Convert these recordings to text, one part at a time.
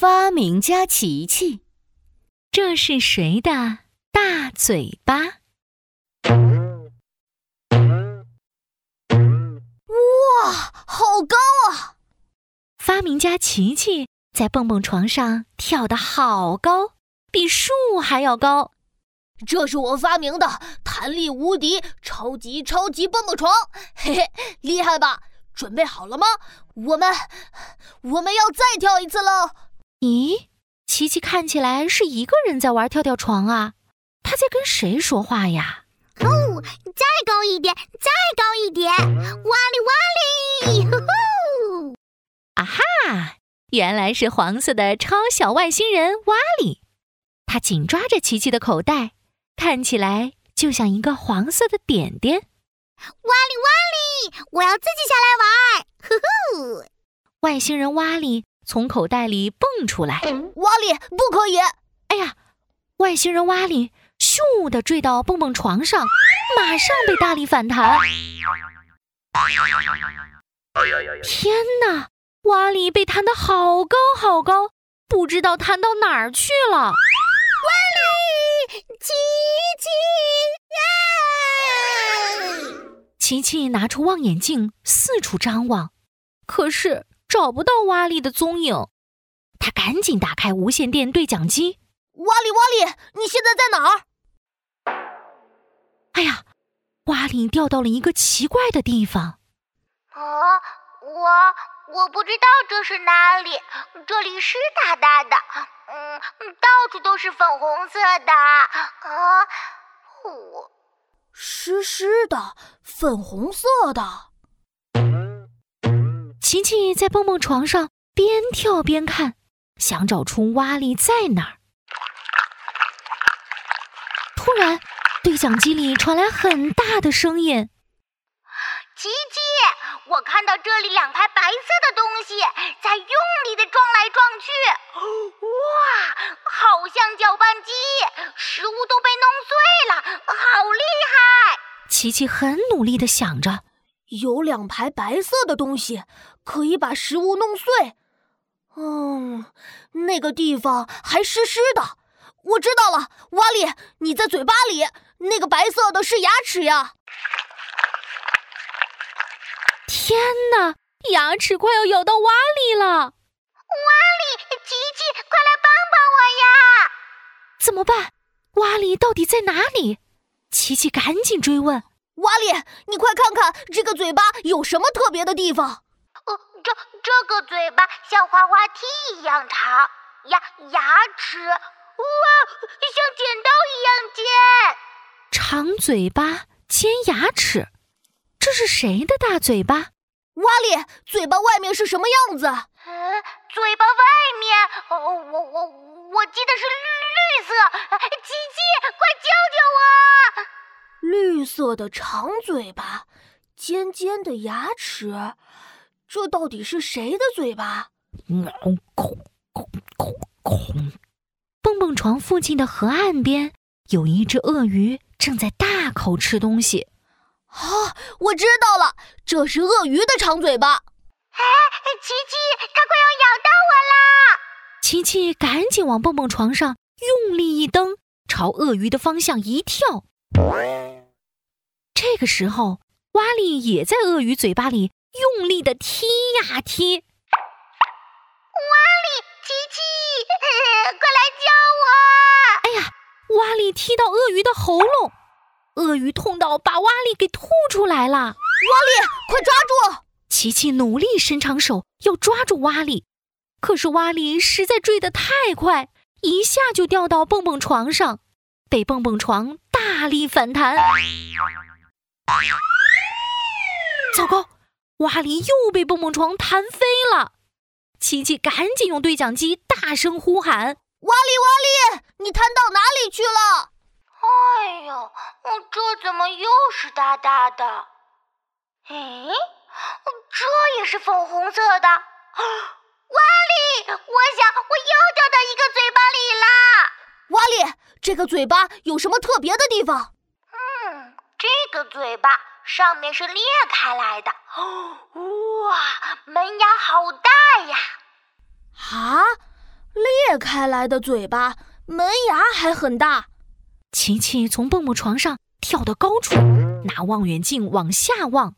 发明家琪琪，这是谁的大嘴巴？哇，好高啊！发明家琪琪在蹦蹦床上跳得好高，比树还要高。这是我发明的弹力无敌超级超级蹦蹦床，嘿嘿，厉害吧？准备好了吗？我们我们要再跳一次喽！咦，琪琪看起来是一个人在玩跳跳床啊？他在跟谁说话呀？哦，再高一点，再高一点！哇哩哇哩！呼呼！啊哈，原来是黄色的超小外星人瓦里，他紧抓着琪琪的口袋，看起来就像一个黄色的点点。哇哩哇哩！我要自己下来玩！呼呼！外星人瓦里从口袋里蹦出来，瓦里不可以！哎呀，外星人瓦里咻的坠到蹦蹦床上，马上被大力反弹。天哪！瓦里被弹得好高好高，不知道弹到哪儿去了。瓦里，琪琪，琪琪拿出望远镜四处张望，可是找不到瓦力的踪影。他赶紧打开无线电对讲机：“瓦力，瓦力，你现在在哪儿？”哎呀，瓦里掉到了一个奇怪的地方。啊，我我不知道这是哪里。这里湿哒哒的，嗯，到处都是粉红色的。啊，我湿湿的，粉红色的。琪琪在蹦蹦床上边跳边看，想找出蛙力在哪儿。突然，对讲机里传来很大的声音：“琪琪，我看到这里两排白色的东西在用力的撞来撞去，哇，好像搅拌机，食物都被弄碎了，好厉害！”琪琪很努力的想着。有两排白色的东西可以把食物弄碎。嗯，那个地方还湿湿的。我知道了，瓦里，你在嘴巴里，那个白色的是牙齿呀。天哪，牙齿快要咬到瓦里了！瓦里，琪琪，快来帮帮我呀！怎么办？瓦里到底在哪里？琪琪赶紧追问。瓦里，你快看看这个嘴巴有什么特别的地方？呃，这这个嘴巴像滑滑梯一样长，牙牙齿哇，像剪刀一样尖。长嘴巴，尖牙齿，这是谁的大嘴巴？瓦里，嘴巴外面是什么样子？呃，嘴巴外面，哦，我我我记得是绿绿色。琪琪，快救救我！绿色的长嘴巴，尖尖的牙齿，这到底是谁的嘴巴？空空空空空！蹦蹦床附近的河岸边，有一只鳄鱼正在大口吃东西。啊，我知道了，这是鳄鱼的长嘴巴。哎，琪琪，它快要咬到我啦！琪琪赶紧往蹦蹦床上用力一蹬，朝鳄鱼的方向一跳。这个时候，瓦力也在鳄鱼嘴巴里用力的踢呀踢。瓦力，琪琪，快来救我！哎呀，瓦力踢到鳄鱼的喉咙，鳄鱼痛到把瓦力给吐出来了。瓦力，快抓住！琪琪努力伸长手要抓住瓦力，可是瓦力实在坠得太快，一下就掉到蹦蹦床上，被蹦蹦床大力反弹。糟糕，瓦力又被蹦蹦床弹飞了。琪琪赶紧用对讲机大声呼喊：“瓦力，瓦力，你弹到哪里去了？”哎呦，这怎么又是大大的？哎，这也是粉红色的。瓦力，我想我又掉到一个嘴巴里啦。瓦力，这个嘴巴有什么特别的地方？这个嘴巴。上面是裂开来的，哇，门牙好大呀！啊，裂开来的嘴巴，门牙还很大。琪琪从蹦蹦床上跳到高处，拿望远镜往下望。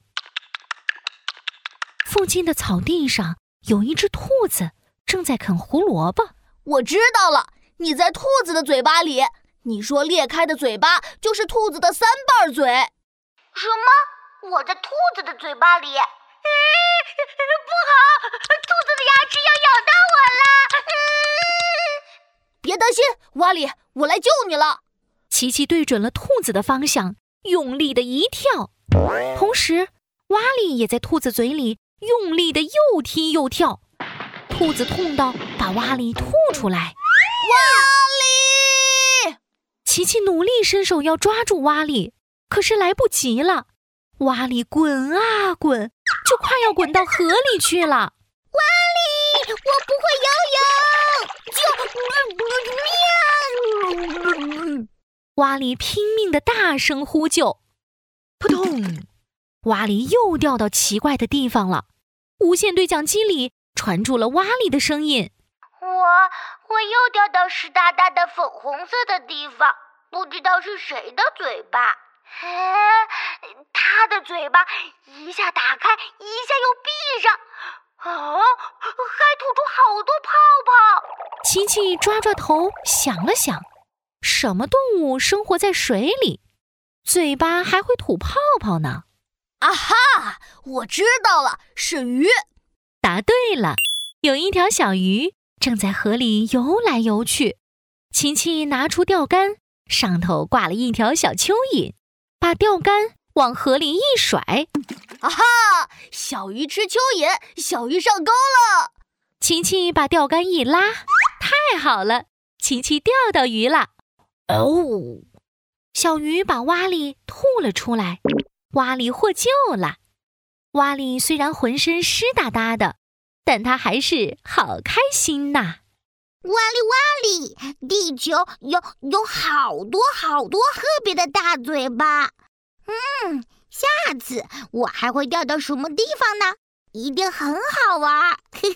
附近的草地上有一只兔子正在啃胡萝卜。我知道了，你在兔子的嘴巴里。你说裂开的嘴巴就是兔子的三瓣嘴。什么？我在兔子的嘴巴里？不好，兔子的牙齿要咬到我了！别担心，瓦里，我来救你了。琪琪对准了兔子的方向，用力的一跳，同时瓦里也在兔子嘴里用力的又踢又跳。兔子痛到把瓦里吐出来。瓦里，琪琪努力伸手要抓住瓦里，可是来不及了。瓦里滚啊滚，就快要滚到河里去了。瓦里，我不会游泳，救命！瓦里拼命的大声呼救，扑通！瓦里又掉到奇怪的地方了。无线对讲机里传出了瓦里的声音：“我，我又掉到湿哒哒的粉红色的地方，不知道是谁的嘴巴。”哎，他的嘴巴一下打开，一下又闭上，哦，还吐出好多泡泡。琪琪抓抓头，想了想，什么动物生活在水里，嘴巴还会吐泡泡呢？啊哈，我知道了，是鱼。答对了，有一条小鱼正在河里游来游去。琪琪拿出钓竿，上头挂了一条小蚯蚓。把钓竿往河里一甩，啊哈！小鱼吃蚯蚓，小鱼上钩了。琪琪把钓竿一拉，太好了，琪琪钓到鱼了。哦，小鱼把蛙里吐了出来，蛙里获救了。蛙里虽然浑身湿哒哒的，但他还是好开心呐。哇哩哇哩，地球有有好多好多特别的大嘴巴。嗯，下次我还会掉到什么地方呢？一定很好玩。嘿嘿。